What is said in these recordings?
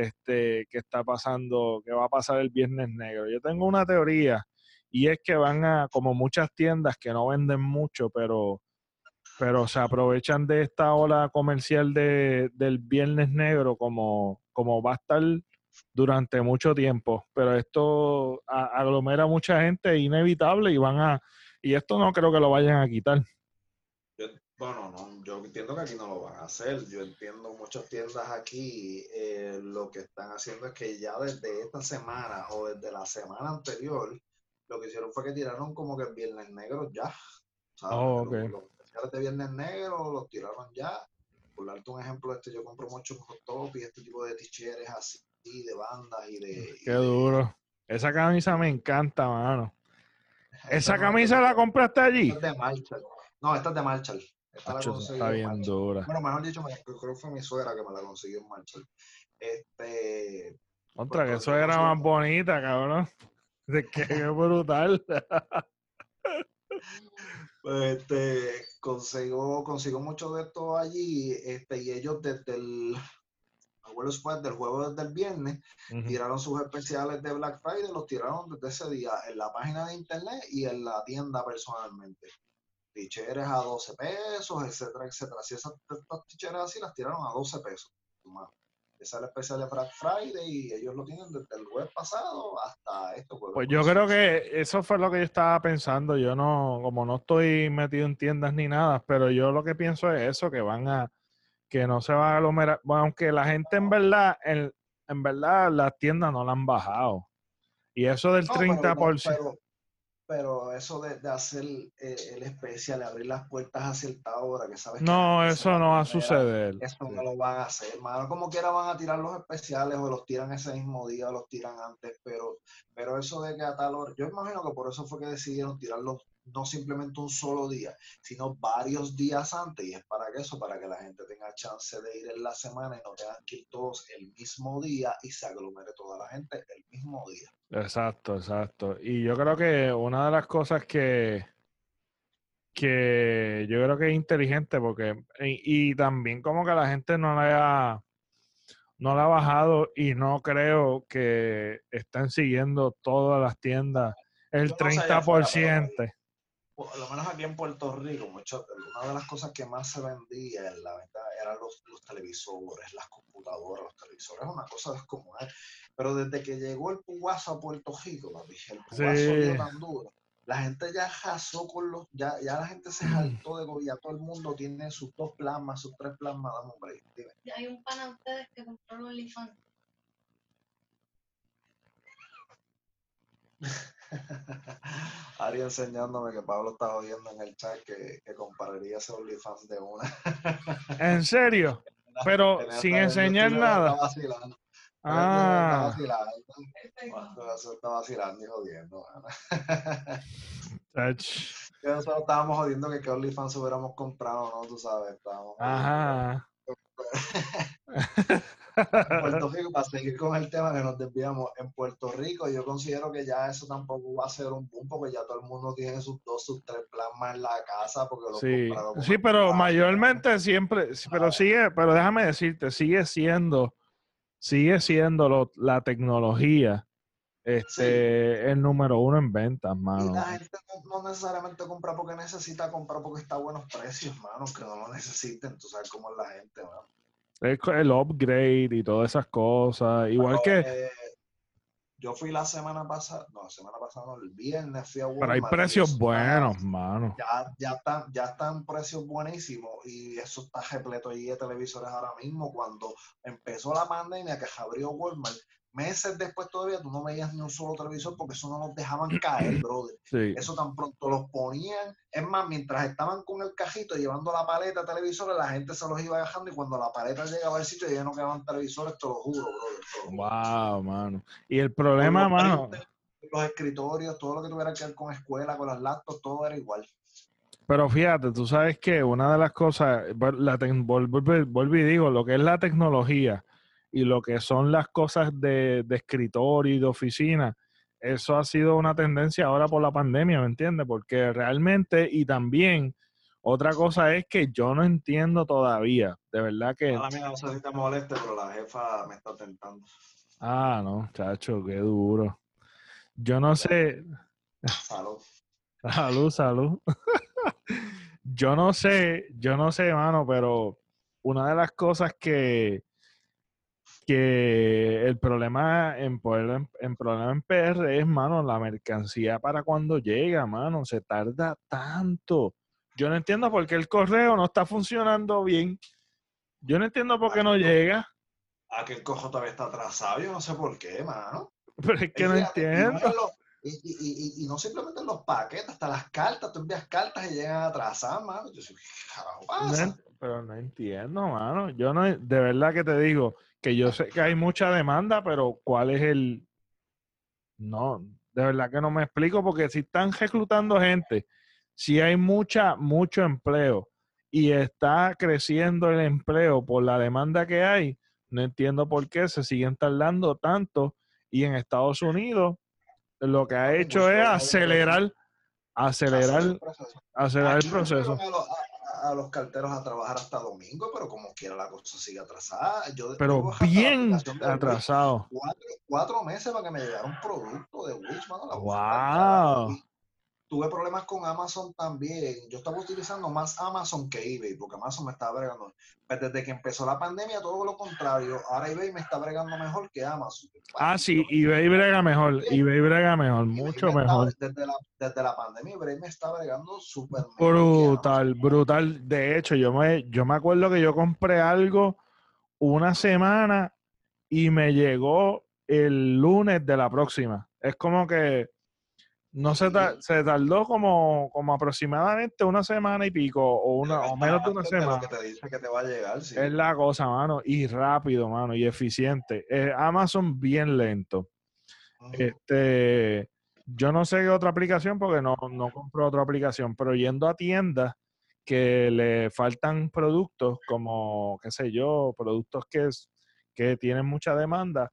este, que está pasando, que va a pasar el Viernes Negro. Yo tengo una teoría y es que van a, como muchas tiendas que no venden mucho, pero, pero se aprovechan de esta ola comercial de, del Viernes Negro como, como va a estar durante mucho tiempo. Pero esto aglomera mucha gente, es inevitable y van a, y esto no creo que lo vayan a quitar. Bueno, no, yo entiendo que aquí no lo van a hacer. Yo entiendo muchas tiendas aquí eh, lo que están haciendo es que ya desde esta semana o desde la semana anterior, lo que hicieron fue que tiraron como que el Viernes Negro ya. Oh, okay. los, de Viernes Negro los tiraron ya. Por darte un ejemplo, este yo compro mucho top y este tipo de ticheres así, de bandas y de... Qué duro. Esa camisa me encanta, mano. ¿Esa camisa la compraste allí? Esta es de Marshall. No, esta es de Marshall. Esta la está bien dura. Bueno, mejor dicho, creo que fue mi suegra que me la consiguió en Marshall. Este. Otra, que suegra más bonita, cabrón. De qué brutal. Pues este, consigo, consigo mucho de esto allí, este, y ellos desde el después del juego desde el viernes, tiraron sus especiales de Black Friday, los tiraron desde ese día en la página de internet y en la tienda personalmente ticheres a 12 pesos, etcétera, etcétera. Si esas ticheras así las tiraron a 12 pesos. Esa es la especial de Black Friday y ellos lo tienen desde el jueves pasado hasta esto. Pues yo creo que eso fue lo que yo estaba pensando. Yo no, como no estoy metido en tiendas ni nada, pero yo lo que pienso es eso, que van a, que no se va a aglomerar. Bueno, aunque la gente en verdad, en, en verdad las tiendas no la han bajado. Y eso del 30% pero eso de, hacer eh, el especial, abrir las puertas a cierta hora, que sabes No, eso no va a suceder. Eso no lo van a hacer, hermano. Como quiera van a tirar los especiales o los tiran ese mismo día o los tiran antes, pero, pero eso de que a tal hora, yo imagino que por eso fue que decidieron tirarlos no simplemente un solo día, sino varios días antes. Y es para que eso, para que la gente tenga chance de ir en la semana y no tengan que ir todos el mismo día y se aglomere toda la gente el mismo día. Exacto, exacto. Y yo creo que una de las cosas que, que yo creo que es inteligente, porque, y, también como que la gente no la ha, no la ha bajado y no creo que estén siguiendo todas las tiendas el 30% por lo menos aquí en Puerto Rico, mucho, una de las cosas que más se vendía en la venta eran los, televisores, las computadoras, los televisores, es una cosa descomunal. Pero desde que llegó el pugazo a Puerto Rico, dije, el pugazo tan duro, la gente ya jasó con los, ya, ya la gente se saltó de ya todo el mundo tiene sus dos plasmas, sus tres plasmas, dame hombre. Hay un pan a ustedes que compró OnlyFans. Ari enseñándome que Pablo está jodiendo en el chat que, que compararía ese OnlyFans de una. ¿En serio? Pero sin enseñar nada. Ah. Está vacilando. Vacilando y jodiendo. nosotros estábamos jodiendo que, que OnlyFans hubiéramos comprado, ¿no? Tú sabes, estábamos. Ajá. Puerto Rico, para seguir con el tema que nos desviamos, en Puerto Rico yo considero que ya eso tampoco va a ser un boom porque ya todo el mundo tiene sus dos, sus tres plasmas en la casa porque lo Sí, sí pero mayormente siempre, pero ah. sigue, pero déjame decirte, sigue siendo, sigue siendo la tecnología este el número uno en ventas, mano. Y la gente no, necesariamente compra porque necesita comprar porque está a buenos precios, mano, que no lo necesiten, tú sabes cómo es la gente, mano el upgrade y todas esas cosas. Igual que. Eh, yo fui la semana pasada, no, la semana pasada, no, el viernes fui a Walmart. Pero hay precios buenos, mano. Ya, ya, están, ya están precios buenísimos y eso está repleto allí de televisores ahora mismo. Cuando empezó la pandemia que abrió Walmart, meses después todavía tú no veías ni un solo televisor porque eso no los dejaban caer, brother. Eso tan pronto los ponían. Es más, mientras estaban con el cajito llevando la paleta televisores, la gente se los iba dejando y cuando la paleta llegaba al sitio ya no quedaban televisores, te lo juro, brother. wow, mano. Y el problema, mano. los escritorios, todo lo que tuviera que ver con escuela, con las laptops, todo era igual. Pero fíjate, tú sabes que una de las cosas, la vuelvo y digo, lo que es la tecnología, y lo que son las cosas de, de escritorio y de oficina, eso ha sido una tendencia ahora por la pandemia, ¿me entiendes? Porque realmente, y también Otra cosa es que yo no entiendo todavía, de verdad que... A mí no sé si te moleste, pero la jefa me está tentando. Ah, no, chacho, qué duro. Yo no sé... Salud. Salud, salud. yo no sé, yo no sé, mano, pero una de las cosas que, que el problema en, en, problema en PR es, mano, la mercancía para cuando llega, mano, se tarda tanto. Yo no entiendo por qué el correo no está funcionando bien. Yo no entiendo por qué no llega. Aquel cojo todavía está atrasado, yo no sé por qué, mano. Pero es que no entiendo. Y, y, y, no simplemente los paquetes, hasta las cartas, tú envías cartas y llegan atrasadas, mano. Yo No, pero no entiendo, mano. Yo no, de verdad que te digo que yo sé que hay mucha demanda, pero ¿cuál es el...? No, de verdad que no me explico porque si están reclutando gente, si hay mucha, mucho empleo y está creciendo el empleo por la demanda que hay, no entiendo por qué se siguen tardando tanto y en Estados Unidos lo que ha hecho es acelerar, acelerar, acelerar el proceso. A los, carteros a trabajar hasta domingo, pero como quiera la cosa sigue atrasada. Yo, pero bien atrasado. Cuatro, meses para que me llegara un producto de Wish, wow tuve problemas con Amazon también. Yo estaba utilizando más Amazon que eBay, porque Amazon me estaba bregando. Pero pues desde que empezó la pandemia, todo lo contrario. Ahora eBay me está bregando mejor que Amazon. Ah, sí, eBay brega mejor. eBay brega mejor, mucho mejor. desde, la, desde la pandemia, eBay me está bregando súper Brutal, brutal. De hecho, yo me, yo me acuerdo que yo compré algo una semana y me llegó el lunes de la próxima. Es como que no se, se tardó como, como aproximadamente una semana y pico, o una o menos de una semana. Es la cosa, mano, y rápido, mano, y eficiente. Eh, Amazon bien lento. Este, yo no sé qué otra aplicación porque no, no compro otra aplicación, pero yendo a tiendas que le faltan productos como, qué sé yo, productos que, que tienen mucha demanda,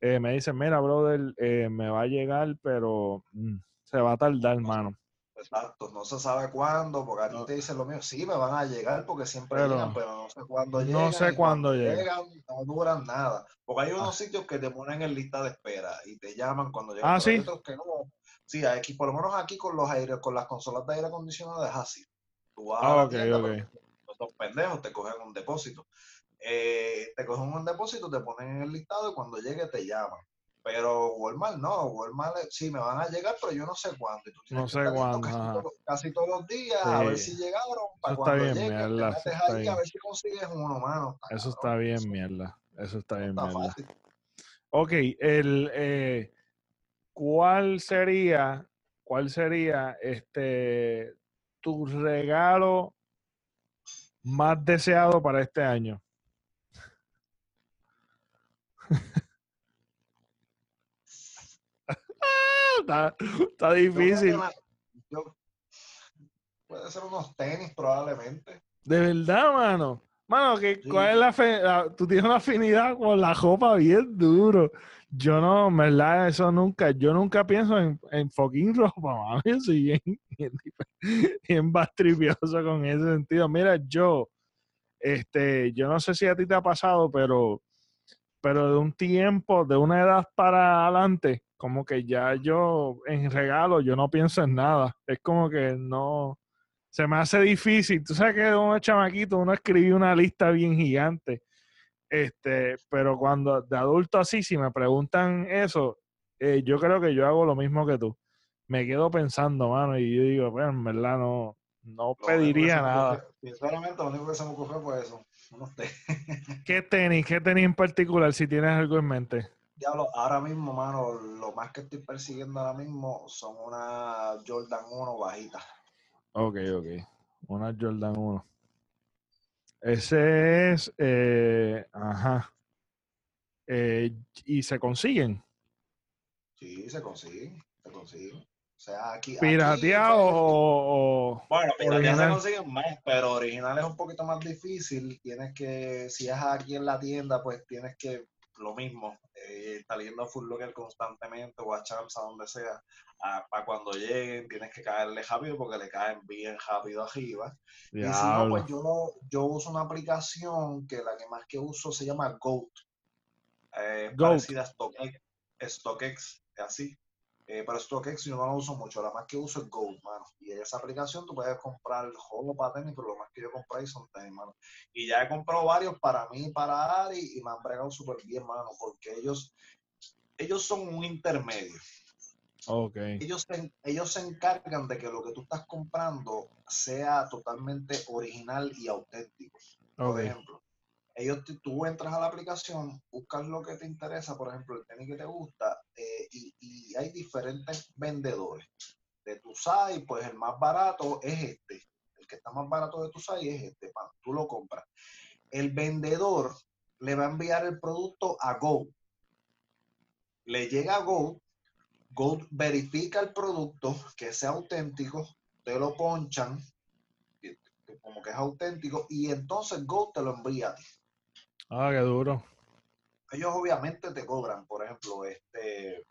eh, me dicen, mira, brother, eh, me va a llegar, pero mm, se va a tardar, hermano. Exacto, no se sabe cuándo, porque a ti te dicen lo mío, sí, me van a llegar porque siempre llegan, pero no sé cuándo llegan. No sé cuándo llegan. No duran nada. Porque hay unos ah. sitios que te ponen en lista de espera y te llaman cuando llegan. Ah, sí. Hay otros que no. Sí, aquí, por lo menos aquí con los aire, con las consolas de aire acondicionado es así. Tú vas ah, a la okay, pendejos, te cogen un depósito. Eh, te cogen un depósito, te ponen en el listado y cuando llegue te llaman. Pero Walmart no, Walmart sí me van a llegar, pero yo no sé cuándo. no sé cuándo. Casi, todos los días, a ver si llegaron. Para eso está bien, mierda. ahí, A ver si consigues uno, mano. eso está bien, mierda. Eso está bien, mierda. Ok, el, eh, ¿cuál sería, cuál sería este tu regalo más deseado para este año? Está, difícil. puede ser unos tenis probablemente. De verdad, mano. Mano, ¿cuál es la, fe, Tú tienes una afinidad con la ropa bien duro. Yo no, en verdad, eso nunca. Yo nunca pienso en, en fucking ropa, mano. Yo soy bien, bien, bien bastripioso con ese sentido. Mira, yo, este, yo no sé si a ti te ha pasado, pero, pero de un tiempo, de una edad para adelante, como que ya yo en regalo yo no pienso en nada. Es como que no, se me hace difícil. Tú sabes que uno chamaquito, uno escribe una lista bien gigante. Este, pero cuando de adulto así, si me preguntan eso, eh, yo creo que yo hago lo mismo que tú. Me quedo pensando, mano, y yo digo, bueno, en verdad no, no pediría nada. sinceramente, lo único que se me ocurrió fue eso. ¿Qué tenis? ¿Qué tenis en particular, si tienes algo en mente? Diablo, ahora mismo, mano, lo más que estoy persiguiendo ahora mismo son una Jordan 1 bajita. Ok, ok. Una Jordan 1. Ese es, eh, ajá. Eh, ¿Y se consiguen? Sí, se consiguen, se consiguen. O sea, aquí. ¿Pirateado o, Bueno, pirateado se consiguen más, pero original es un poquito más difícil. Tienes que, si es aquí en la tienda, pues tienes que lo mismo, eh, está yendo a Full Locker constantemente o a Champs, a donde sea, para cuando lleguen tienes que caerle rápido porque le caen bien rápido arriba. Y si no, pues yo, yo uso una aplicación que la que más que uso se llama GOAT. Eh, parecida a StockX, StockX, así. Eh, pero StockX yo no lo uso mucho, la más que uso es Gold, mano. Y en esa aplicación tú puedes comprar el juego para tenis, pero lo más que yo compré son tenis, mano. Y ya he comprado varios para mí y para Ari y me han bregado súper bien, mano, porque ellos, ellos son un intermedio. Okay. Ellos, se, ellos se encargan de que lo que tú estás comprando sea totalmente original y auténtico. Por ejemplo, ellos tú entras a la aplicación, buscas lo que te interesa, por ejemplo, el tenis que te gusta, eh, y, hay diferentes vendedores. De tu site, pues el más barato es este. El que está más barato de tu site es este, tú lo compras. El vendedor le va a enviar el producto a Go. Le llega a Go, Go verifica el producto, que sea auténtico, te lo ponchan, como que es auténtico, y entonces Go te lo envía a ti. Ah, qué duro. Ellos obviamente te cobran, por ejemplo, este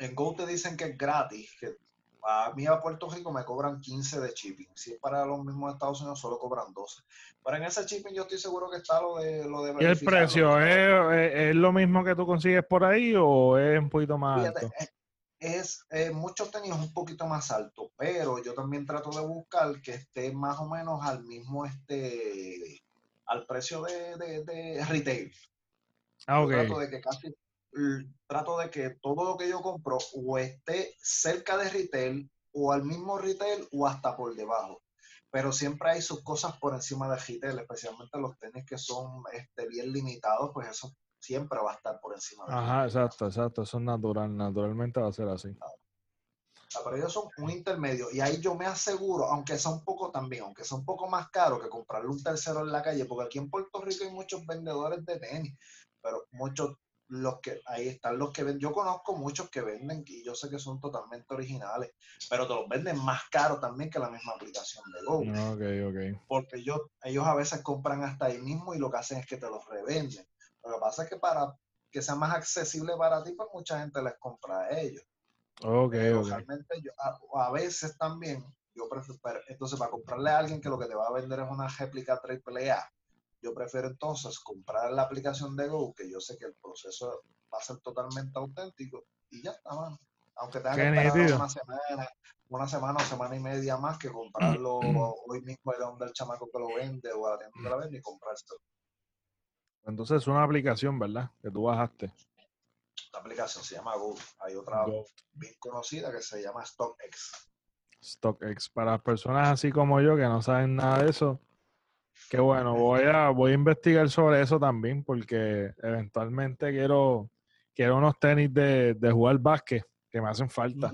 en Go te dicen que es gratis, que a mí a Puerto Rico me cobran 15 de shipping. Si es para los mismos Estados Unidos, solo cobran 12. Pero en ese shipping yo estoy seguro que está lo de lo de ¿Y el precio ¿es, lo mismo que tú consigues por ahí o es un poquito más alto? Es, es muchos tenis un poquito más alto, pero yo también trato de buscar que esté más o menos al mismo este al precio de, retail. Ah, okay. Trato de que casi trato de que todo lo que yo compro o esté cerca de retail o al mismo retail o hasta por debajo. Pero siempre hay sus cosas por encima de retail, especialmente los tenis que son este, bien limitados, pues eso siempre va a estar por encima de Ajá, exacto, exacto, eso es natural, naturalmente va a ser así. Pero ellos son un intermedio y ahí yo me aseguro, aunque sea un poco también, aunque sea un poco más caro que comprarle un tercero en la calle, porque aquí en Puerto Rico hay muchos vendedores de tenis, pero muchos los que ahí están los que venden. Yo conozco muchos que venden y yo sé que son totalmente originales, pero te los venden más caro también que la misma aplicación de Go. Ok, Porque ellos, ellos a veces compran hasta ahí mismo y lo que hacen es que te los revenden. Lo que pasa es que para que sea más accesible para ti, pues mucha gente les compra a ellos. Ok, Realmente yo, a, veces también, yo prefiero, entonces para comprarle a alguien que lo que te va a vender es una réplica AAA yo prefiero entonces comprar la aplicación de Go, que yo sé que el proceso va a ser totalmente auténtico y ya está, mano. Aunque tenga que esperar una semana, una semana o semana y media más que comprarlo hoy mismo de donde el chamaco que lo vende o a la tienda que la vende y comprárselo. Entonces es una aplicación, ¿verdad? Que tú bajaste. La aplicación se llama Go. Hay otra bien conocida que se llama StockX. StockX. Para personas así como yo que no saben nada de eso, Qué bueno, voy a, voy a investigar sobre eso también porque eventualmente quiero, quiero unos tenis de, de jugar básquet que me hacen falta.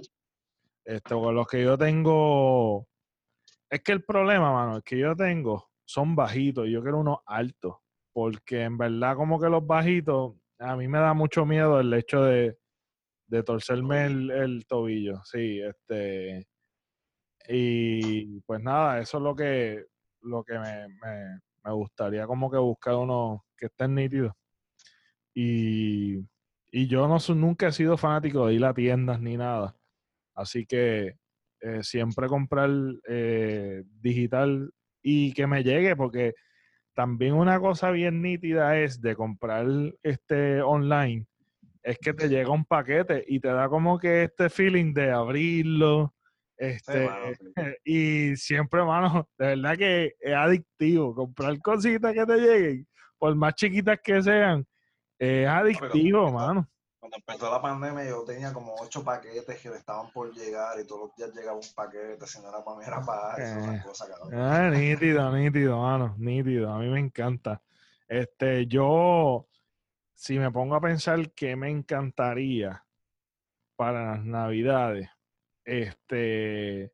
Este, con los que yo tengo, es que el problema, mano, es que yo tengo son bajitos y yo quiero unos altos porque en verdad como que los bajitos, a mí me da mucho miedo el hecho de, de torcerme el, el tobillo, sí, este, y pues nada, eso es lo que lo que me, me, gustaría como que buscar uno que estén nítidos. Y, y yo no nunca he sido fanático de ir a tiendas ni nada. Así que eh, siempre comprar eh, digital y que me llegue, porque también una cosa bien nítida es de comprar este online, es que te llega un paquete y te da como que este feeling de abrirlo, este, y siempre, mano, de verdad que es adictivo. Comprar cositas que te lleguen, por más chiquitas que sean, es adictivo, mano. Cuando empezó la pandemia, yo tenía como ocho paquetes que estaban por llegar y todos los días llegaba un paquete. Si no era para mí, era para eh, cosa, ah, nítido, nítido, mano, nítido. A mí me encanta. Este, yo, si me pongo a pensar que me encantaría para las navidades, este,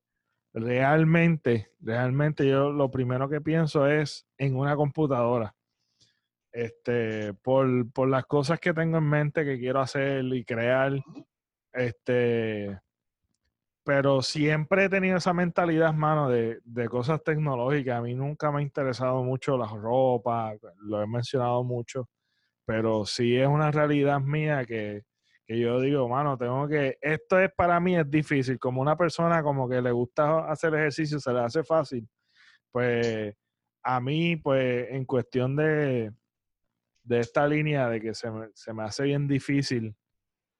realmente, realmente yo lo primero que pienso es en una computadora. Este, por, las cosas que tengo en mente que quiero hacer y crear. Este, pero siempre he tenido esa mentalidad, mano, de, de, cosas tecnológicas. A mí nunca me ha interesado mucho la ropa, lo he mencionado mucho. pero sí es una realidad mía que, que yo digo, mano, tengo que, esto es para mí es difícil, como una persona como que le gusta hacer ejercicio, se le hace fácil, pues a mí, pues en cuestión de, de esta línea de que se me, se me hace bien difícil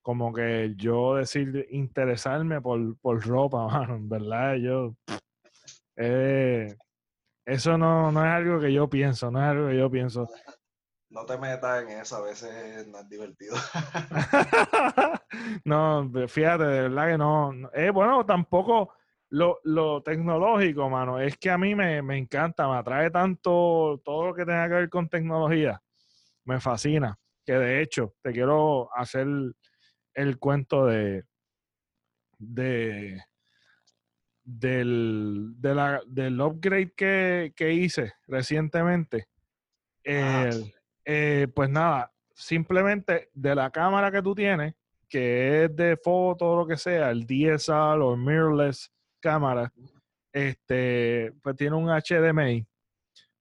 como que yo decir interesarme por, por ropa, mano, en verdad, yo eh, eso no, no es algo que yo pienso, no es algo que yo pienso. No te metas en eso, a veces no es divertido. no, fíjate, de verdad que no. Eh, bueno, tampoco lo, lo, tecnológico, mano, es que a mí me, me, encanta, me atrae tanto todo lo que tenga que ver con tecnología. Me fascina. Que de hecho, te quiero hacer el cuento de, de del, de la, del upgrade que, que hice recientemente. Eh, pues nada, simplemente de la cámara que tú tienes, que es de foto o lo que sea, el DSL o mirrorless cámara, este, pues tiene un HDMI,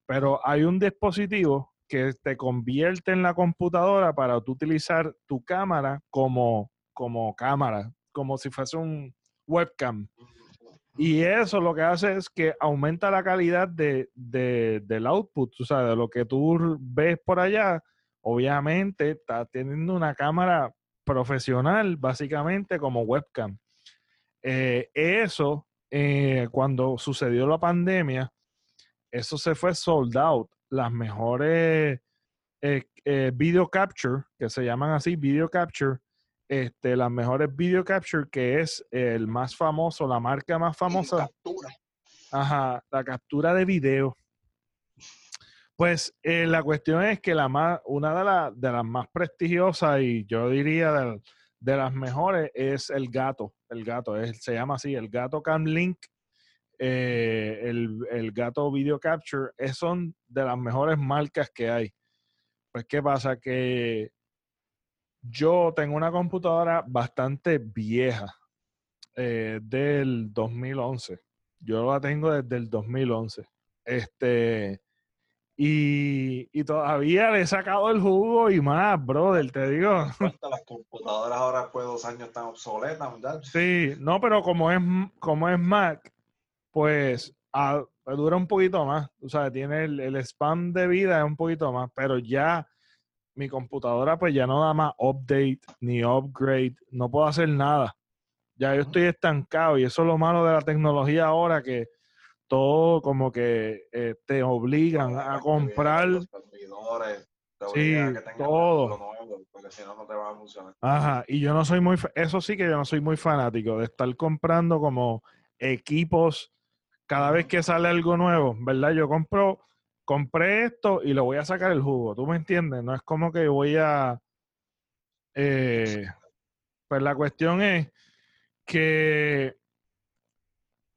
pero hay un dispositivo que te convierte en la computadora para tú utilizar tu cámara como, como cámara, como si fuese un webcam. Y eso lo que hace es que aumenta la calidad de, del output, o sea, de lo que tú ves por allá. Obviamente está teniendo una cámara profesional, básicamente como webcam. Eh, eso, eh, cuando sucedió la pandemia, eso se fue sold out las mejores eh, eh, video capture, que se llaman así, video capture, este, las mejores video capture, que es el más famoso, la marca más famosa. captura. Ajá, la captura de video. Pues eh, la cuestión es que la más, una de, de, las más prestigiosas y yo diría de, de, las mejores es el gato. El gato, es, se llama así, el gato Cam Link eh, el, gato Video Capture, es, son de las mejores marcas que hay. Pues, ¿qué pasa? Que yo tengo una computadora bastante vieja, eh, del 2011. Yo la tengo desde el 2011. Este, y, y, todavía le he sacado el jugo y más, brother, te digo. Las computadoras ahora después de dos años están obsoletas, ¿verdad? Sí, no, pero como es, como es Mac, pues dura un poquito más. O sea, tiene el, el spam de vida es un poquito más, pero ya mi computadora pues ya no da más update ni upgrade, no puedo hacer nada. Ya yo estoy estancado y eso es lo malo de la tecnología ahora que todo como que eh, te obligan a comprar sí, todo. porque si no, no te va a funcionar. Ajá, y yo no soy muy, eso sí que yo no soy muy fanático de estar comprando como equipos cada vez que sale algo nuevo, ¿verdad? Yo compré esto y lo voy a sacar el jugo, ¿tú me entiendes? No es como que voy a... Eh, pues la cuestión es que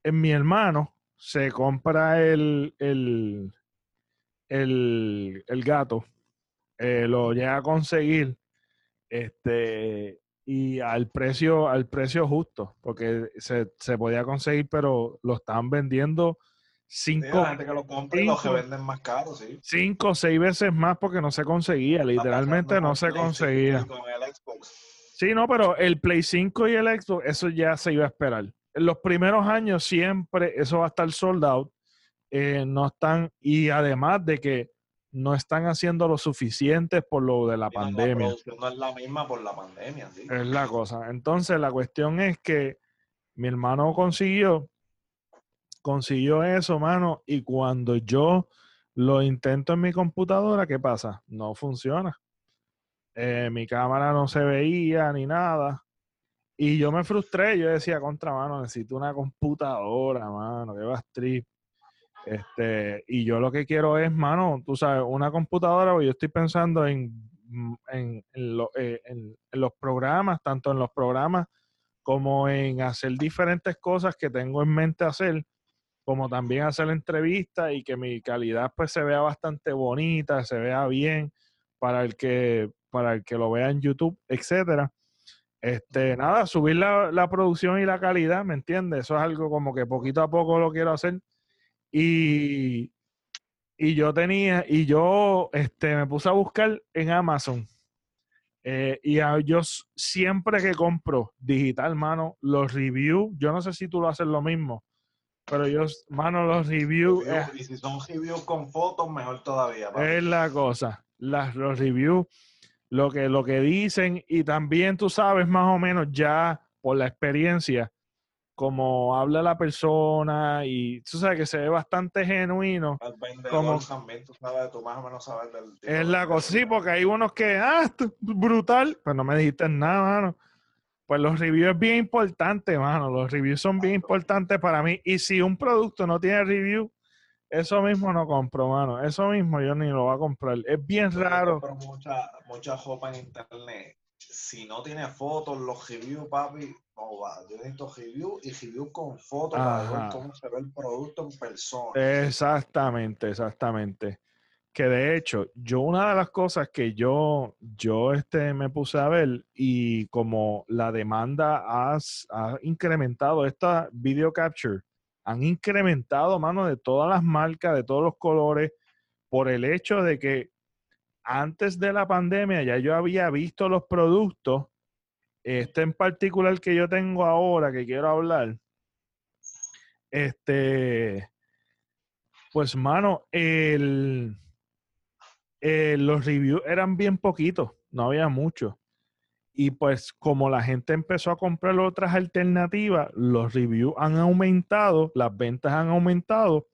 en mi hermano se compra el, el, el, el gato, eh, lo llega a conseguir, este, y al precio, al precio justo, porque se, se podía conseguir, pero lo estaban vendiendo cinco, que lo cinco, que venden más caro, sí. cinco o seis veces más porque no se conseguía, literalmente no se conseguía. Sí, no, pero el Play 5 y el Xbox, eso ya se iba a esperar. En los primeros años siempre eso va a estar sold out. Eh, no están, y además de que no están haciendo lo suficiente por lo de la pandemia. La no es la misma por la pandemia, ¿sí? Es la cosa. Entonces, la cuestión es que mi hermano consiguió, consiguió eso, mano, y cuando yo lo intento en mi computadora, ¿qué pasa? No funciona. Eh, mi cámara no se veía ni nada. Y yo me frustré, yo decía, contra mano, necesito una computadora, mano, que va a strip. Este, y yo lo que quiero es, mano, tú sabes, una computadora, yo estoy pensando en, mm, en, eh, en, en, los programas, tanto en los programas como en hacer diferentes cosas que tengo en mente hacer, como también hacer entrevistas y que mi calidad pues se vea bastante bonita, se vea bien para el que, para el que lo vea en YouTube, etcétera. Este, nada, subir la, la producción y la calidad, ¿me entiendes? Eso es algo como que poquito a poco lo quiero hacer y, y yo tenía, y yo este, me puse a buscar en Amazon. Eh, y yo siempre que compro digital, mano, los reviews, yo no sé si tú lo haces lo mismo, pero yo, mano, los reviews. y si son reviews con fotos, mejor todavía. Es la cosa. Las, los reviews, lo que, lo que dicen, y también tú sabes más o menos ya por la experiencia, como habla la persona y tú sabes que se ve bastante genuino. como, también, tú sabes, tú más o menos sabes del Es la cosa, sí, porque hay unos que, ah, brutal, pero no me dijiste nada, mano. Pues los reviews es bien importante, mano. Los reviews son bien importantes para mí. Y si un producto no tiene review, eso mismo no compro, mano. Eso mismo yo ni lo voy a comprar. Es bien raro. mucha, mucha ropa en internet. Si no tiene fotos, los reviews, papi, no va. Yo necesito review y review con fotos para ver cómo se ve el producto en persona. Exactamente, exactamente. Que de hecho, yo una de las cosas que yo, yo este, me puse a ver y como la demanda ha incrementado, esta video capture, han incrementado, mano, de todas las marcas, de todos los colores, por el hecho de que antes de la pandemia ya yo había visto los productos, este en particular que yo tengo ahora, que quiero hablar, este, pues, mano, eh, los reviews eran bien poquitos, no había mucho. Y pues como la gente empezó a comprar otras alternativas, los reviews han aumentado, las ventas han aumentado.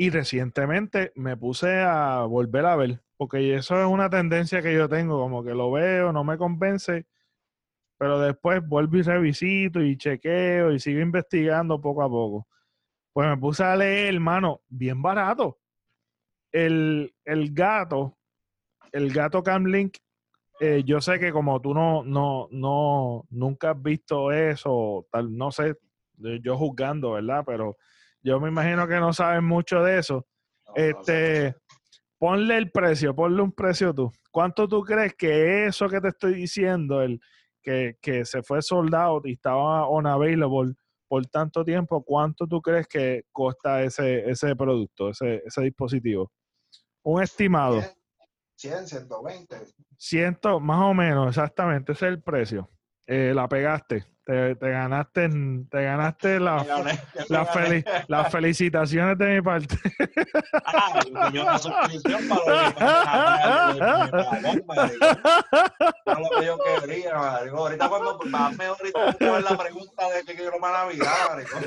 Y recientemente me puse a volver a ver, porque eso es una tendencia que yo tengo, como que lo veo, no me convence, pero después vuelvo y revisito y chequeo y sigo investigando poco a poco. Pues me puse a leer, hermano, bien barato el, gato, el gato Camlink, eh, yo sé que como tú no, no, no, nunca has visto eso, tal, no sé, yo juzgando, ¿verdad? Pero yo me imagino que no sabes mucho de eso. este, ponle el precio, ponle un precio tú. ¿Cuánto tú crees que eso que te estoy diciendo, el que, se fue soldado y estaba on available por tanto tiempo, cuánto tú crees que cuesta ese, ese producto, ese, ese dispositivo? Un estimado. 100, 120. 100, más o menos, exactamente, ese es el precio. Eh, la pegaste. Te, te, ganaste, te ganaste la, la las felicitaciones de mi parte. Ah, yo una suscripción para lo que yo quería, marico. Ahorita cuando más me ahorita la pregunta de que quiero para Navidad, marico.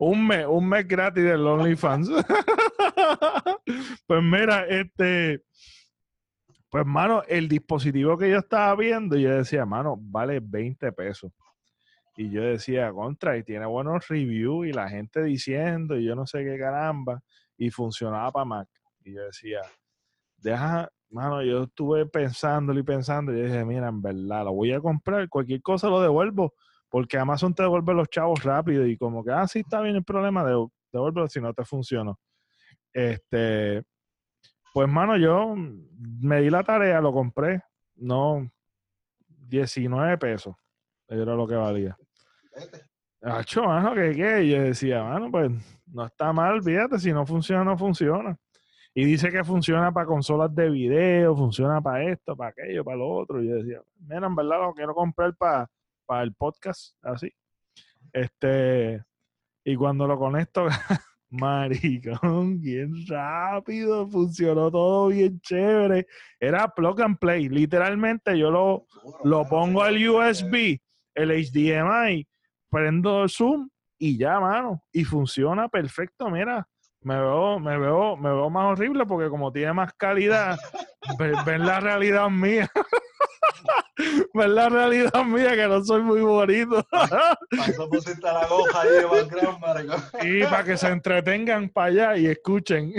un mes, un mes gratis del OnlyFans. pues mira, este pues, mano, el dispositivo que yo estaba viendo, yo decía, mano, vale 20 pesos. Y yo decía, contra, y tiene buenos reviews y la gente diciendo, y yo no sé qué caramba, y funcionaba para Mac. Y yo decía, deja, mano, yo estuve pensándolo y pensando, y dije, mira, en verdad, lo voy a comprar, cualquier cosa lo devuelvo, porque Amazon te devuelve los chavos rápido, y como que, ah, sí, está bien el problema, de, devuélvelo si no te funciona. Este, pues, mano, yo me di la tarea, lo compré. No, 19 pesos. Era lo que valía. Hacho, mano, que qué. Yo decía, mano, pues no está mal, fíjate, si no funciona, no funciona. Y dice que funciona para consolas de video, funciona para esto, para aquello, para lo otro. Y yo decía, mira, en verdad lo quiero comprar para, para el podcast, así. Este, y cuando lo conecto, Maricón, bien rápido, funcionó todo bien chévere. Era plug and play. Literalmente yo lo, lo pongo al USB, el HDMI, prendo el Zoom y ya, mano. Y funciona perfecto, mira. Me veo, me veo, me veo más horrible porque como tiene más calidad, ven la realidad mía. ver la realidad mía que no soy muy bonito. la goja ahí de Y para que se entretengan para allá y escuchen.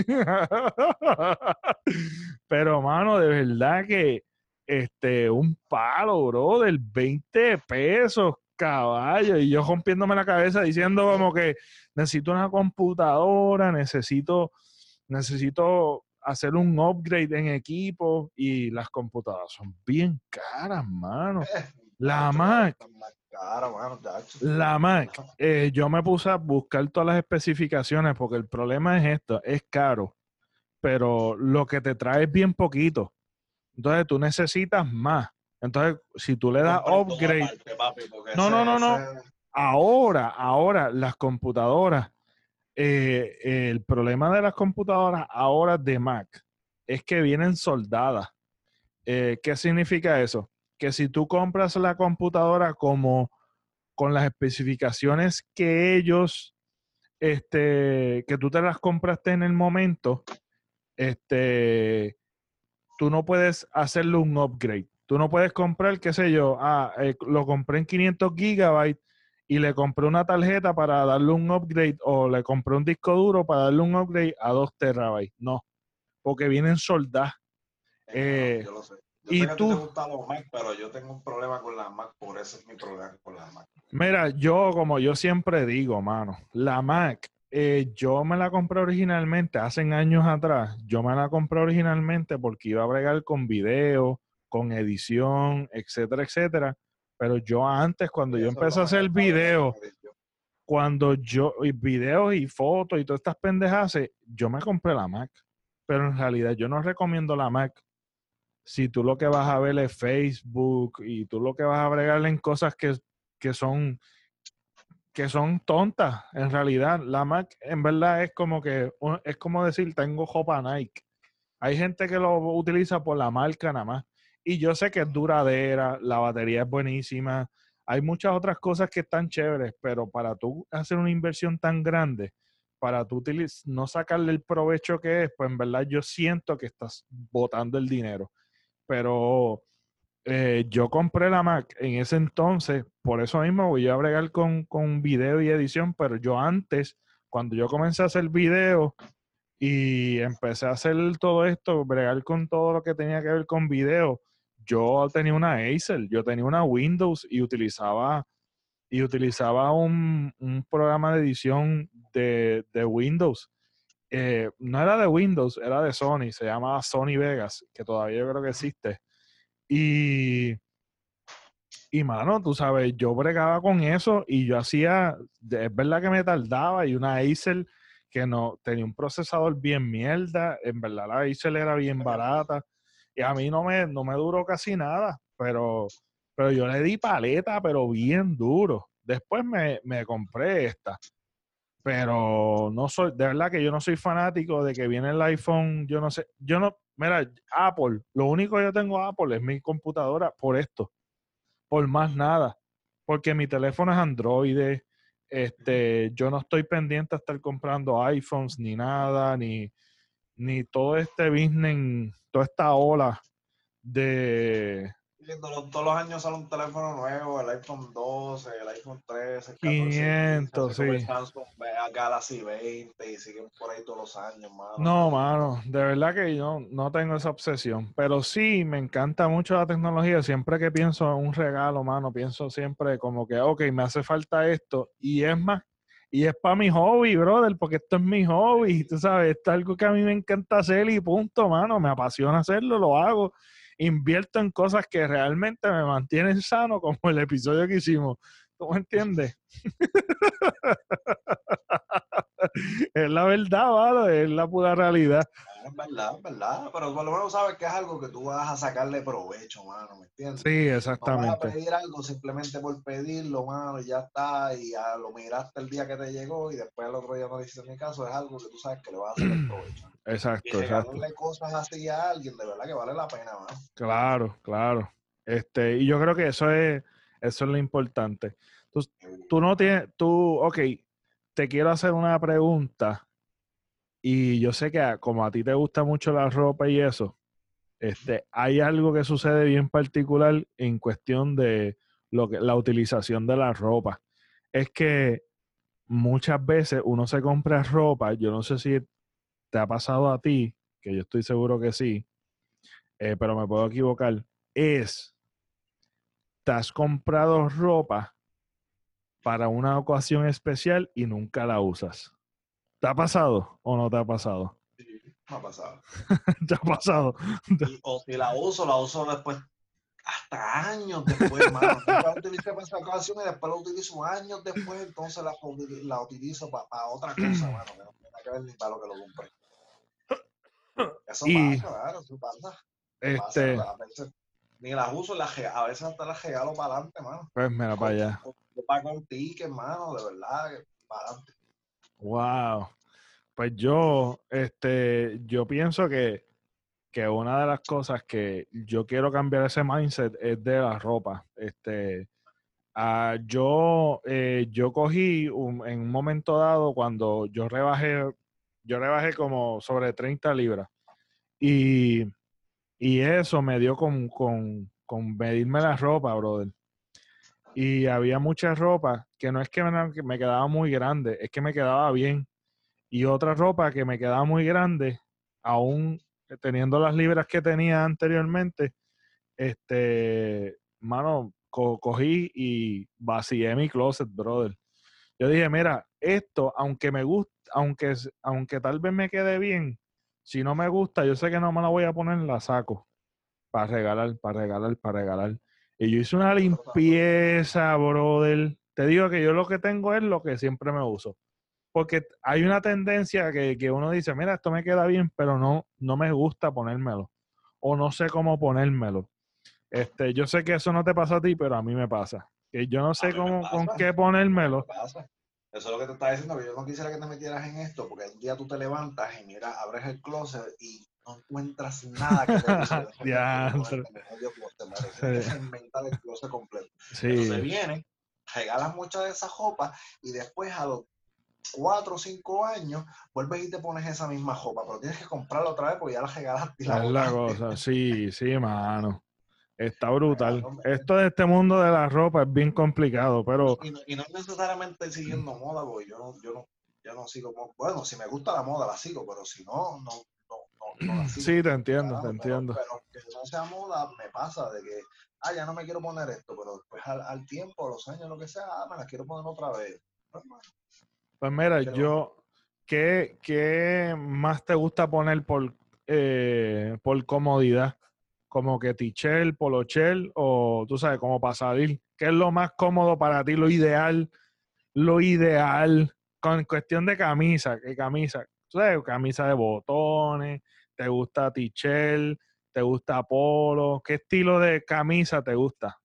Pero, mano, de verdad que este, un palo, bro, del 20 pesos, caballo. Y yo rompiéndome la cabeza diciendo como que necesito una computadora, necesito, necesito hacer un upgrade en equipo y las computadoras son bien caras, mano. La Mac. La Mac, eh, yo me puse a buscar todas las especificaciones porque el problema es esto, es caro, pero lo que te trae es bien poquito. Entonces tú necesitas más. Entonces, si tú le das upgrade, no, no, no, no. Ahora, ahora las computadoras, eh, el problema de las computadoras ahora de Mac es que vienen soldadas. Eh, ¿Qué significa eso? Que si tú compras la computadora como con las especificaciones que ellos, este, que tú te las compraste en el momento, este, tú no puedes hacerle un upgrade. Tú no puedes comprar, qué sé yo, ah, eh, lo compré en 500 gigabytes y le compré una tarjeta para darle un upgrade o le compré un disco duro para darle un upgrade a 2 terabytes. No, porque vienen soldadas. Eh, yo lo sé. Yo y sé que tú, te gustan los Mac, pero yo tengo un problema con la Mac, por eso es mi problema con la Mac. Mira, yo como yo siempre digo, mano, la Mac, eh, yo me la compré originalmente, hace años atrás, yo me la compré originalmente porque iba a bregar con video, con edición, etcétera, etcétera. Pero yo antes, cuando yo empecé a hacer video, cuando yo, y videos y fotos y todas estas pendejas, yo me compré la Mac. Pero en realidad yo no recomiendo la Mac. Si tú lo que vas a ver es Facebook y tú lo que vas a bregarle en cosas que, que son que son tontas, en realidad. La Mac en verdad es como que, es como decir, tengo ropa Nike. Hay gente que lo utiliza por la marca nada más. Y yo sé que es duradera, la batería es buenísima, hay muchas otras cosas que están chéveres, pero para tú hacer una inversión tan grande, para tú no sacarle el provecho que es, pues en verdad yo siento que estás botando el dinero. Pero eh, yo compré la Mac en ese entonces, por eso mismo voy a bregar con, con video y edición, pero yo antes, cuando yo comencé a hacer video, y empecé a hacer todo esto, bregar con todo lo que tenía que ver con video yo tenía una Acer, yo tenía una Windows y utilizaba, y utilizaba un, programa de edición de, Windows. Eh, no era de Windows, era de Sony, se llamaba Sony Vegas, que todavía yo creo que existe. Y, y mano, tú sabes, yo bregaba con eso y yo hacía, es verdad que me tardaba y una Acer que no tenía un procesador bien mierda, en verdad la Acer era bien barata y a mí no me, no me duró casi nada, pero, pero yo le di paleta, pero bien duro. Después me, me compré esta. Pero no soy, de verdad que yo no soy fanático de que viene el iPhone, yo no sé, yo no, mira, Apple, lo único que yo tengo Apple es mi computadora por esto, por más nada, porque mi teléfono es Android, este, yo no estoy pendiente a estar comprando iPhones ni nada, ni, ni todo este business toda esta ola de... Todos los años sale un teléfono nuevo, el iPhone 12, el iPhone 13, el 500, sí. Samsung Galaxy 20 y siguen por ahí todos los años, mano. No, mano, de verdad que yo no tengo esa obsesión, pero sí me encanta mucho la tecnología. Siempre que pienso en un regalo, mano, pienso siempre como que, ok, me hace falta esto y es más y es para mi hobby, brother, porque esto es mi hobby, tú sabes, esto es algo que a mí me encanta hacer y punto, mano, me apasiona hacerlo, lo hago. Invierto en cosas que realmente me mantienen sano, como el episodio que hicimos. ¿Tú me entiendes? es la verdad, ¿vale? Es la pura realidad es verdad, es verdad. Pero por lo menos sabes que es algo que tú vas a sacarle provecho, mano, ¿me entiendes? Sí, exactamente. No vas a pedir algo simplemente por pedirlo, mano, y ya está, y ya lo miraste el día que te llegó, y después el otro día no dices mi caso, es algo que tú sabes que le vas a sacar provecho. Exacto, y exacto. cosas así a alguien, de verdad que vale la pena, mano. Claro, claro. Este, y yo creo que eso es, eso es lo importante. Tú, tú no tienes, tú, ok, te quiero hacer una pregunta y yo sé que como a ti te gusta mucho la ropa y eso, este, hay algo que sucede bien particular en cuestión de lo que, la utilización de la ropa. Es que muchas veces uno se compra ropa, yo no sé si te ha pasado a ti, que yo estoy seguro que sí, eh, pero me puedo equivocar, es, te has comprado ropa para una ocasión especial y nunca la usas. ¿Te ha pasado o no te ha pasado? Sí, me ha pasado. ¿Te ha pasado? o si la uso, la uso después hasta años después, mano. Yo la utilicé para esa ocasión y después la utilizo años después, entonces la, la utilizo para, otra cosa, mano, que no tiene que ver ni para lo que lo compré. Eso Y- pasa, claro, eso pasa. Este, Pasa, a veces ni las uso, las, a veces hasta las regalo para adelante, mano. pues mira para allá. Para con tickets, mano, de verdad, para adelante. Wow. Pues yo, este, yo pienso que, que una de las cosas que yo quiero cambiar ese mindset es de la ropa. Este, ah, yo, eh, yo cogí un- en un momento dado cuando yo rebajé, yo rebajé como sobre 30 libras. Y, y eso me dio con, con, con medirme la ropa, brother. Y había mucha ropa que no es que me, que me quedaba muy grande, es que me quedaba bien. Y otra ropa que me quedaba muy grande, aún teniendo las libras que tenía anteriormente, este, mano, co- cogí y vacié mi closet, brother. Yo dije, mira, esto, aunque me gusta, aunque, aunque tal vez me quede bien, si no me gusta, yo sé que no me la voy a poner, la saco. Para regalar, para regalar, para regalar. Y yo hice una limpieza, brother. Te digo que yo lo que tengo es lo que siempre me uso. Porque hay una tendencia que, que uno dice, mira, esto me queda bien, pero no, no me gusta ponérmelo. O no sé cómo ponérmelo. Este, yo sé que eso no te pasa a ti, pero a mí me pasa. Que yo no sé cómo, con ¿Qué ponérmelo. pasa? Eso es lo que te estaba diciendo, que yo no quisiera que te metieras en esto, porque un día tú te levantas y mira, abres el closet y no encuentras nada que te que inventar el closet completo. Sí, Entonces vienes, regalas muchas de esas ropa y después a los cuatro o cinco años vuelves y te pones esa misma ropa, pero tienes que comprarla otra vez porque ya la regalaste. y la es la botaste. cosa. Sí, sí, mano. Está brutal. Esto de este mundo de la ropa es bien complicado, pero Y, no- y no es necesariamente siguiendo moda, porque yo no, yo no, yo no sigo Bueno, si me gusta la moda, la sigo, pero si no, no, no, sí, te entiendo, te pero- entiendo. Pero, que no sea moda, me pasa de que, ah, ya no me quiero poner esto, pero después al, al tiempo, a los años, lo que sea, ah, me la quiero poner otra vez. Pues, Pues mira, yo, ¿qué, qué más te gusta poner por, eh, por comodidad? Como que tichel, polochel o tú sabes, como para salir. ¿Qué es lo más cómodo para ti, lo ideal? Lo ideal con cuestión de camisa, ¿qué camisa? Tú sabes, camisa de botones, te gusta tichel, te gusta polo, ¿qué estilo de camisa te gusta?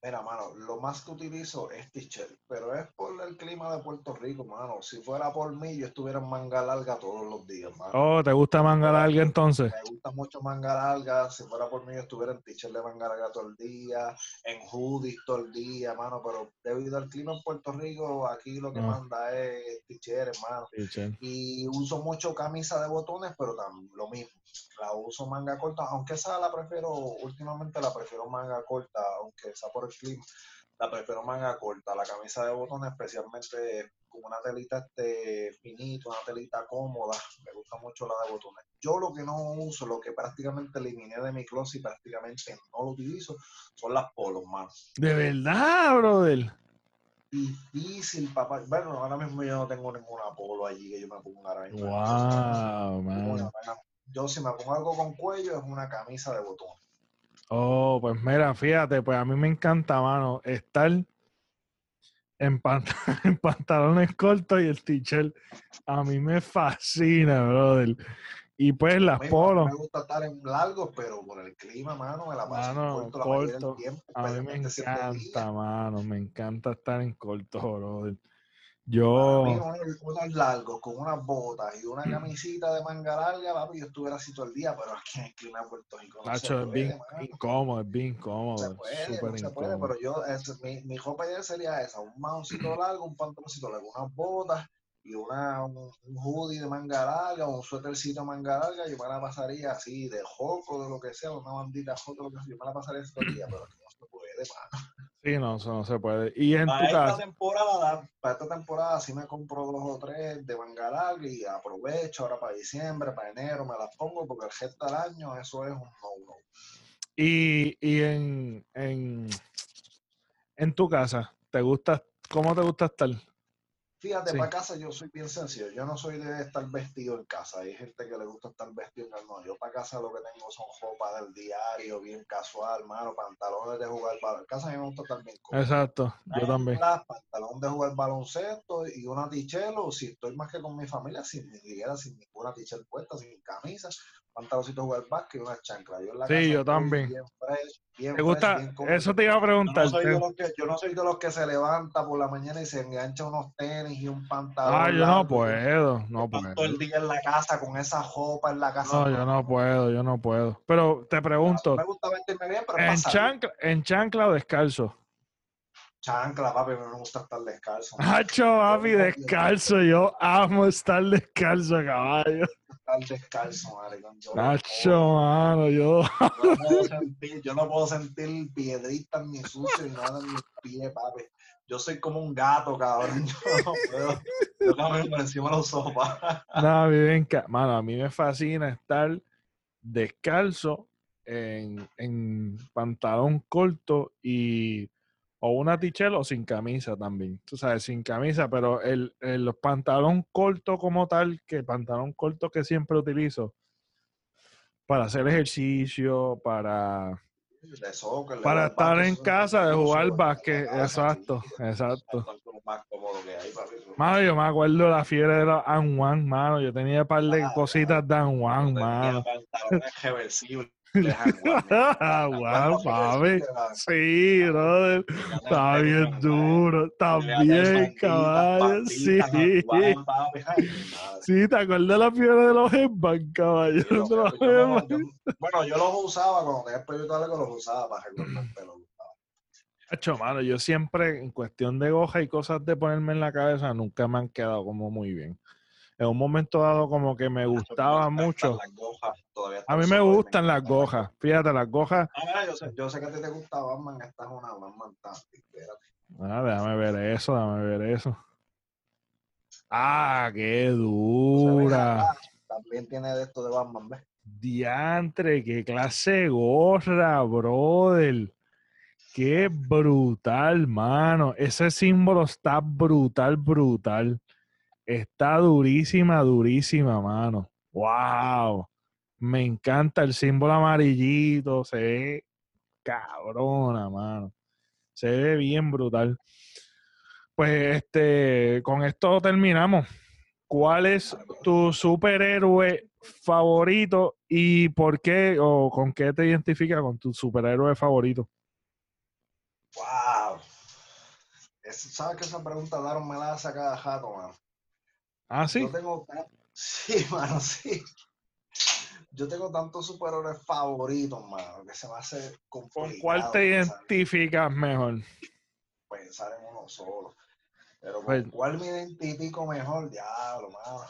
Mira, mano, lo más que utilizo es t-shirt, pero es por el clima de Puerto Rico, mano. Si fuera por mí, yo estuviera en manga larga todos los días, mano. Oh, ¿te gusta manga larga entonces? Me gusta mucho manga larga. Si fuera por mí, yo estuviera en t-shirt de manga larga todo el día, en hoodies todo el día, mano. Pero debido al clima en Puerto Rico, aquí lo que Ah. manda es t-shirt, hermano. Tichel. Y uso mucho camisa de botones, pero también lo mismo. La uso manga corta, aunque esa la prefiero, últimamente la prefiero manga corta, aunque sea por el clima. La prefiero manga corta, la camisa de botones, especialmente con una telita este, finita, una telita cómoda. Me gusta mucho la de botones. Yo lo que no uso, lo que prácticamente eliminé de mi closet y prácticamente no lo utilizo, son las polos, mano. De verdad, brother. Difícil, papá. Bueno, ahora mismo yo no tengo ninguna polo allí que yo me ponga ahora mismo. Wow, man. Yo si me pongo algo con cuello es una camisa de botón. Oh, pues mira, fíjate, pues a mí me encanta, mano, estar en, pant- en pantalones cortos y el t-shirt. A mí me fascina, brother. Y pues las polos, Me gusta estar en largos, pero por el clima, mano, me la paso en corto la mayoría del corto. tiempo. a mí me encanta, mano, me encanta estar en corto, brother. Yo, mí, unos, unos largos con unas botas y una camisita de manga larga, papi, yo estuviera así todo el día, pero aquí en el clima de Puerto Rico no es bien incómodo, es bien incómodo, se puede, se puede, pero yo, es- mi, mi ropa ideal sería esa, un maoncito largo, un pantaloncito largo, unas botas y una, un, hoodie de manga larga, un suétercito de manga larga, yo me la pasaría así, de joco, de lo que sea, una bandita joco, lo que sea, yo me la pasaría así todo el día, pero aquí no se puede, mano. Sí, no, eso no se puede. Y en Para tu esta temporada, para esta temporada sí me compro dos o tres de manga larga y aprovecho ahora para diciembre, para enero, me las pongo porque el resto del año eso es un no-no. y, y en, en, en tu casa, ¿te gusta, cómo te gusta estar? Fíjate, Sí. para casa yo soy bien sencillo. Yo no soy de estar vestido en casa. Hay gente que le gusta estar vestido en casa. No, yo para casa lo que tengo son ropa del diario, bien casual, mano, pantalones de jugar baloncesto. En casa a mí me gusta estar bien cómodo. Exacto, yo también. Pantalón de jugar baloncesto y una tichelo. Si estoy más que con mi familia, sin ni siquiera sin ninguna tichel puesta, sin camisa, pantaloncito de jugar básquet y una chancla. Yo en la Sí, casa yo también. Bien fresh, bien ¿Te fresh, gusta? bien. Eso te iba a Yo preguntar. no, soy ¿te- de los que, yo no soy de los que se levanta por la mañana y se engancha unos tenis y un pantalón. Ah, yo no puedo, no puedo. todo el día en la casa con esa ropa en la casa. No, yo no puedo, yo no puedo. Pero te pregunto, Me gusta vestirme bien, pero ¿en chancla, ¿en chancla o descalzo? Chancla, papi, me gusta estar descalzo. Hacho, papi, descalzo. Yo amo estar descalzo, caballo. Estar descalzo, maricón. Yo, no Nacho, mano, yo. yo no puedo sentir, yo no puedo sentir piedritas ni sucio ni nada en mis pies, papi. Yo soy como un gato, cabrón. Yo no puedo. Yo camino por encima de los sofás. No, a mí me Mano, a mí me fascina estar descalzo en, en pantalón corto y o una tichel o sin camisa también. Tú sabes, sin camisa, pero el, el pantalón corto como tal, que el pantalón corto que siempre utilizo para hacer ejercicio, para, soccer, para estar en casa, de jugar básquet. la Exacto, exacto. Más cómodo que hay, papi. Eso- Mano, yo me acuerdo de la fiebre de los Anwan, mano. Yo tenía un par de Ah, cositas de Anwan, mano. pantalones reversibles. De Hanwha, Guau, papi. Sí, brother. Está bien duro. Está bien, caballo. Sí. Sí, ¿te acuerdas de la fiebre de los headbands, caballo? Bueno, yo los usaba cuando tenía el pelo largo, los usaba para recordar el pelo. Hacho, mano, yo siempre, en cuestión de goja y cosas de ponerme en la cabeza, nunca me han quedado como muy bien. En un momento dado, como que me gustaba mucho. A mí me gustan las gojas. Fíjate, las gojas. Ah, yo, sé, que a ti te gusta Batman, esta es una Batman. Ah, déjame ver eso, déjame ver eso. Ah, qué dura. También tiene de esto de Batman, ¿ves? Diantre, qué clase de gorra, brother. Qué brutal, mano. Ese símbolo está brutal, brutal. Está durísima, durísima, mano. Wow. Me encanta el símbolo amarillito. Se ve cabrona, mano. Se ve bien brutal. Pues este, con esto terminamos. ¿Cuál es tu superhéroe favorito y por qué o con qué te identifica con tu superhéroe favorito? ¡Wow! Es- ¿Sabes que esa pregunta Daron me la hace cada jato, mano? Ah, sí. Yo tengo. tan- Sí, mano, sí. Yo tengo tantos superhéroes favoritos, mano, que se me hace ¿Con complicado. cuál te identificas mejor? Pensar en uno solo. Pero ¿con Pues- cuál me identifico mejor? Diablo, mano.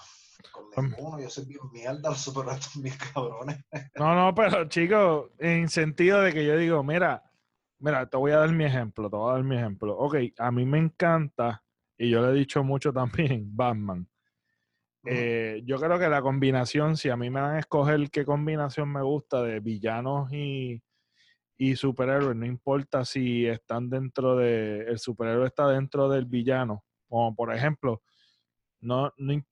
Con ninguno, yo soy bien mierda, los superhéroes son bien cabrones. No, no, pero chicos, en sentido de que yo digo, mira, mira, te voy a dar mi ejemplo, te voy a dar mi ejemplo. Ok, a mí me encanta, y yo le he dicho mucho también, Batman. Eh, yo creo que la combinación, si a mí me dan a escoger qué combinación me gusta de villanos y, y superhéroes, no importa si están dentro de, el superhéroe está dentro del villano, como por ejemplo, no, no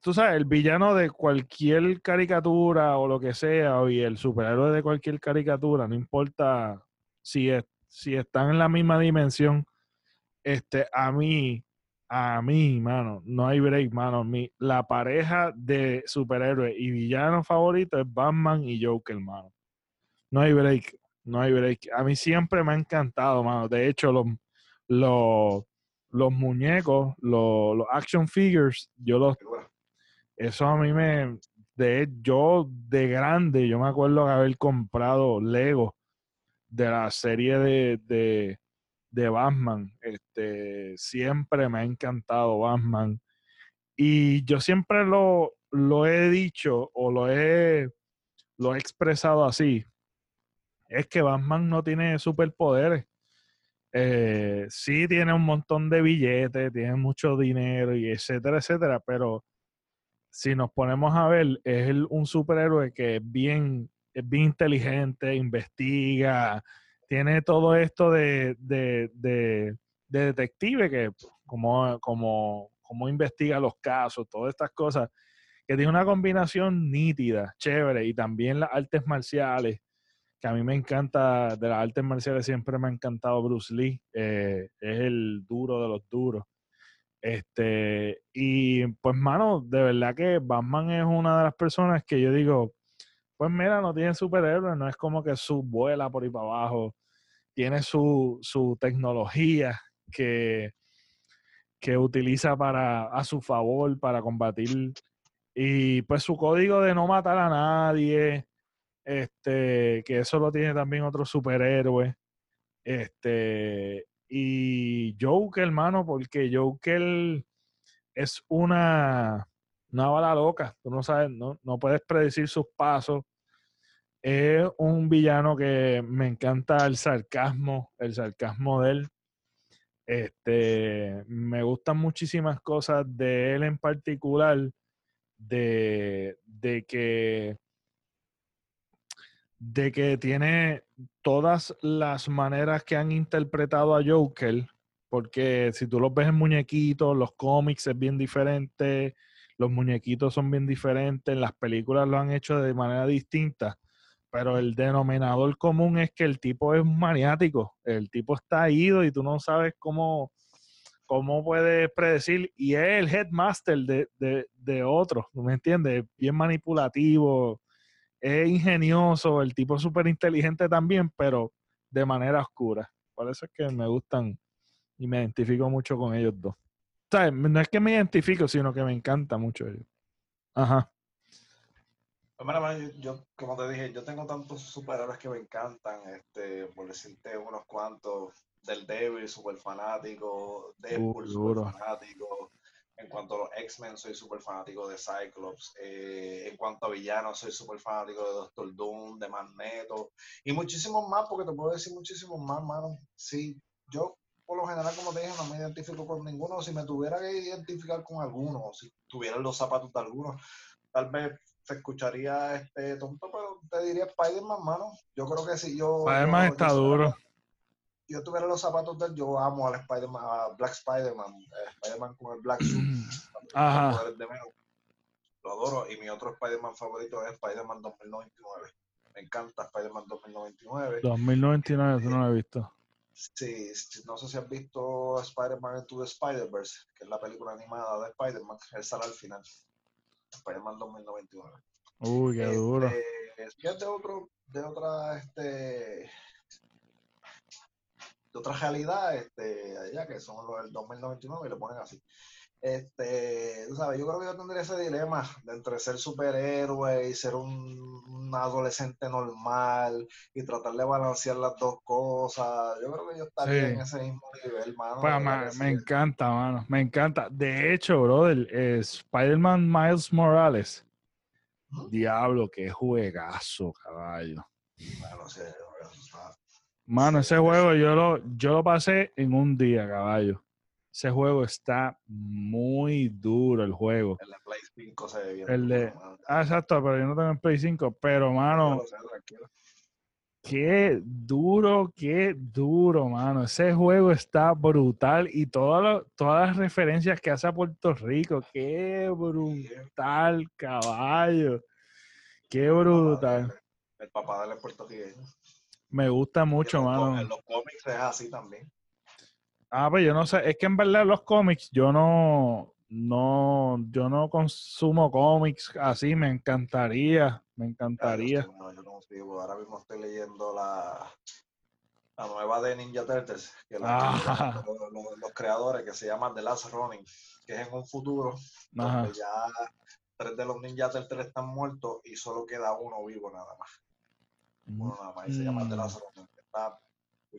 tú sabes, el villano de cualquier caricatura o lo que sea, y el superhéroe de cualquier caricatura, no importa si, es- si están en la misma dimensión, este, a mí, a mí, mano, no hay break, mano. Mi, la pareja de superhéroes y villanos favoritos es Batman y Joker, mano. No hay break, no hay break. A mí siempre me ha encantado, mano. De hecho, los, los, muñecos, los, action figures, yo los eso a mí me. De, yo de grande, yo me acuerdo de haber comprado Lego de la serie de, de Batman. Este, siempre me ha encantado Batman. Y yo siempre lo, lo he dicho o lo he, lo he expresado así. Es que Batman no tiene superpoderes. Eh, sí tiene un montón de billetes, tiene mucho dinero y etcétera, etcétera, pero si nos ponemos a ver, es un superhéroe que es bien, es bien inteligente, investiga, tiene todo esto de, de, de- de detective que como, como, cómo investiga los casos, todas estas cosas, que tiene una combinación nítida, chévere, y también las artes marciales, que a mí me encanta, de las artes marciales siempre me ha encantado Bruce Lee, eh, es el duro de los duros. Este, y pues, mano, de verdad que Batman es una de las personas que yo digo, pues mira, no tiene superhéroes, no es como que su vuela por ahí para abajo, tiene su, su tecnología que, que utiliza para, a su favor para combatir. Y pues su código de no matar a nadie, este, que eso lo tiene también otro superhéroe. Este, y Joker, hermano, porque Joker es una, una bala loca. Tú no sabes, no, no puedes predecir sus pasos. Es un villano que me encanta el sarcasmo, el sarcasmo de él. Este, me gustan muchísimas cosas de él en particular, de, de que de que tiene todas las maneras que han interpretado a Joker, porque si tú los ves en muñequitos, los cómics es bien diferente, los muñequitos son bien diferentes, las películas lo han hecho de manera distinta pero el denominador común es que el tipo es maniático, el tipo está ido y tú no sabes cómo, cómo puedes predecir, y es el headmaster de, de, de otro, ¿me entiendes? Bien manipulativo, es ingenioso, el tipo es súper inteligente también, pero de manera oscura. Por eso es que me gustan y me identifico mucho con ellos dos. No es que me identifico, sino que me encanta mucho ellos. Ajá. Pues yo, como te dije, yo tengo tantos superhéroes que me encantan, este, por decirte unos cuantos, del Devil, super fanático, Deadpool, uh, super fanático, en cuanto a los X-Men, soy súper fanático de Cyclops, eh, en cuanto a villanos, soy súper fanático de Doctor Doom, de Magneto, y muchísimos más, porque te puedo decir muchísimos más, mano. Sí, yo por lo general, como te dije, no me identifico con ninguno. Si me tuviera que identificar con alguno, si tuviera los zapatos de alguno, tal vez te escucharía este tonto, pero te diría Spider-Man, mano. Yo creo que si yo. Spider-Man está duro. Si yo tuviera los zapatos de él, yo amo al Spider-Man, a Black Spider-Man, eh, Spider-Man con el Black Suit. Ajá. Lo adoro. Y mi otro Spider-Man favorito es Spider-Man 2099. Me encanta Spider-Man 2099. 2099, tú no lo he visto. Sí, no sé si has visto Spider-Man Into the Spider-Verse, que es la película animada de Spider-Man. Él sale al final. Spider-Man 2099. Uy, qué duro. Este, es de otro, de otra, este, de otra realidad, este, allá que son los del 2099 y lo ponen así. Este, tú sabes, yo creo que yo tendría ese dilema de entre ser superhéroe y ser un, adolescente normal y tratar de balancear las dos cosas. Yo creo que yo estaría en ese mismo nivel, mano. Pues, me encanta, mano. Me encanta. De hecho, brother, Spider-Man Miles Morales. Diablo, qué juegazo, caballo. Mano, ese juego yo lo, yo lo pasé en un día, caballo. Ese juego está muy duro, el juego. El de Play 5 se ve bien. El de, ah, exacto, pero yo no tengo el Play 5. Pero, mano, qué duro, qué duro, mano. Ese juego está brutal y todas las referencias que hace a Puerto Rico, qué brutal, caballo. Qué brutal. El papá de la puertorriqueño. Me gusta mucho, mano. En los cómics es así también. Ah, pues yo no sé, es que en verdad los cómics yo no, no, yo no consumo cómics así, me encantaría, me encantaría. No, yo no sigo, ahora mismo estoy leyendo la, la nueva de Ninja Turtles, que ah. los, creadores, que se llama The Last Running, que es en un futuro, donde ya tres de los Ninja Turtles están muertos y solo queda uno vivo nada más. Uno nada más, y se llama The mm. Last Running, está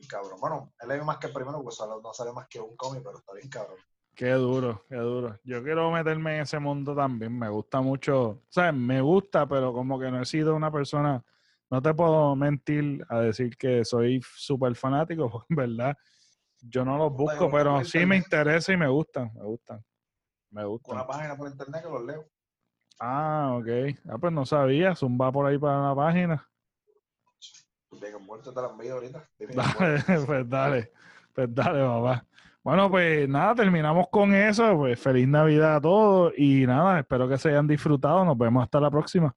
cabrón. Bueno, él es más que el primero, pues no sale más que un cómic, pero está bien cabrón. Qué duro, qué duro. Yo quiero meterme en ese mundo también. Me gusta mucho, o sea, me gusta, pero como que no he sido una persona, no te puedo mentir a decir que soy súper fanático, pues, ¿verdad? Yo no los busco, pero sí me interesa y me gustan, me gustan. Me gustan. Una página por internet que los leo. Ah, ok. Ah, pues no sabía. Zumba por ahí para una página. Te la envío ahorita. Dale, pues dale, pues dale, papá. Bueno, pues nada, terminamos con eso. Pues feliz Navidad a todos y nada, espero que se hayan disfrutado. Nos vemos hasta la próxima.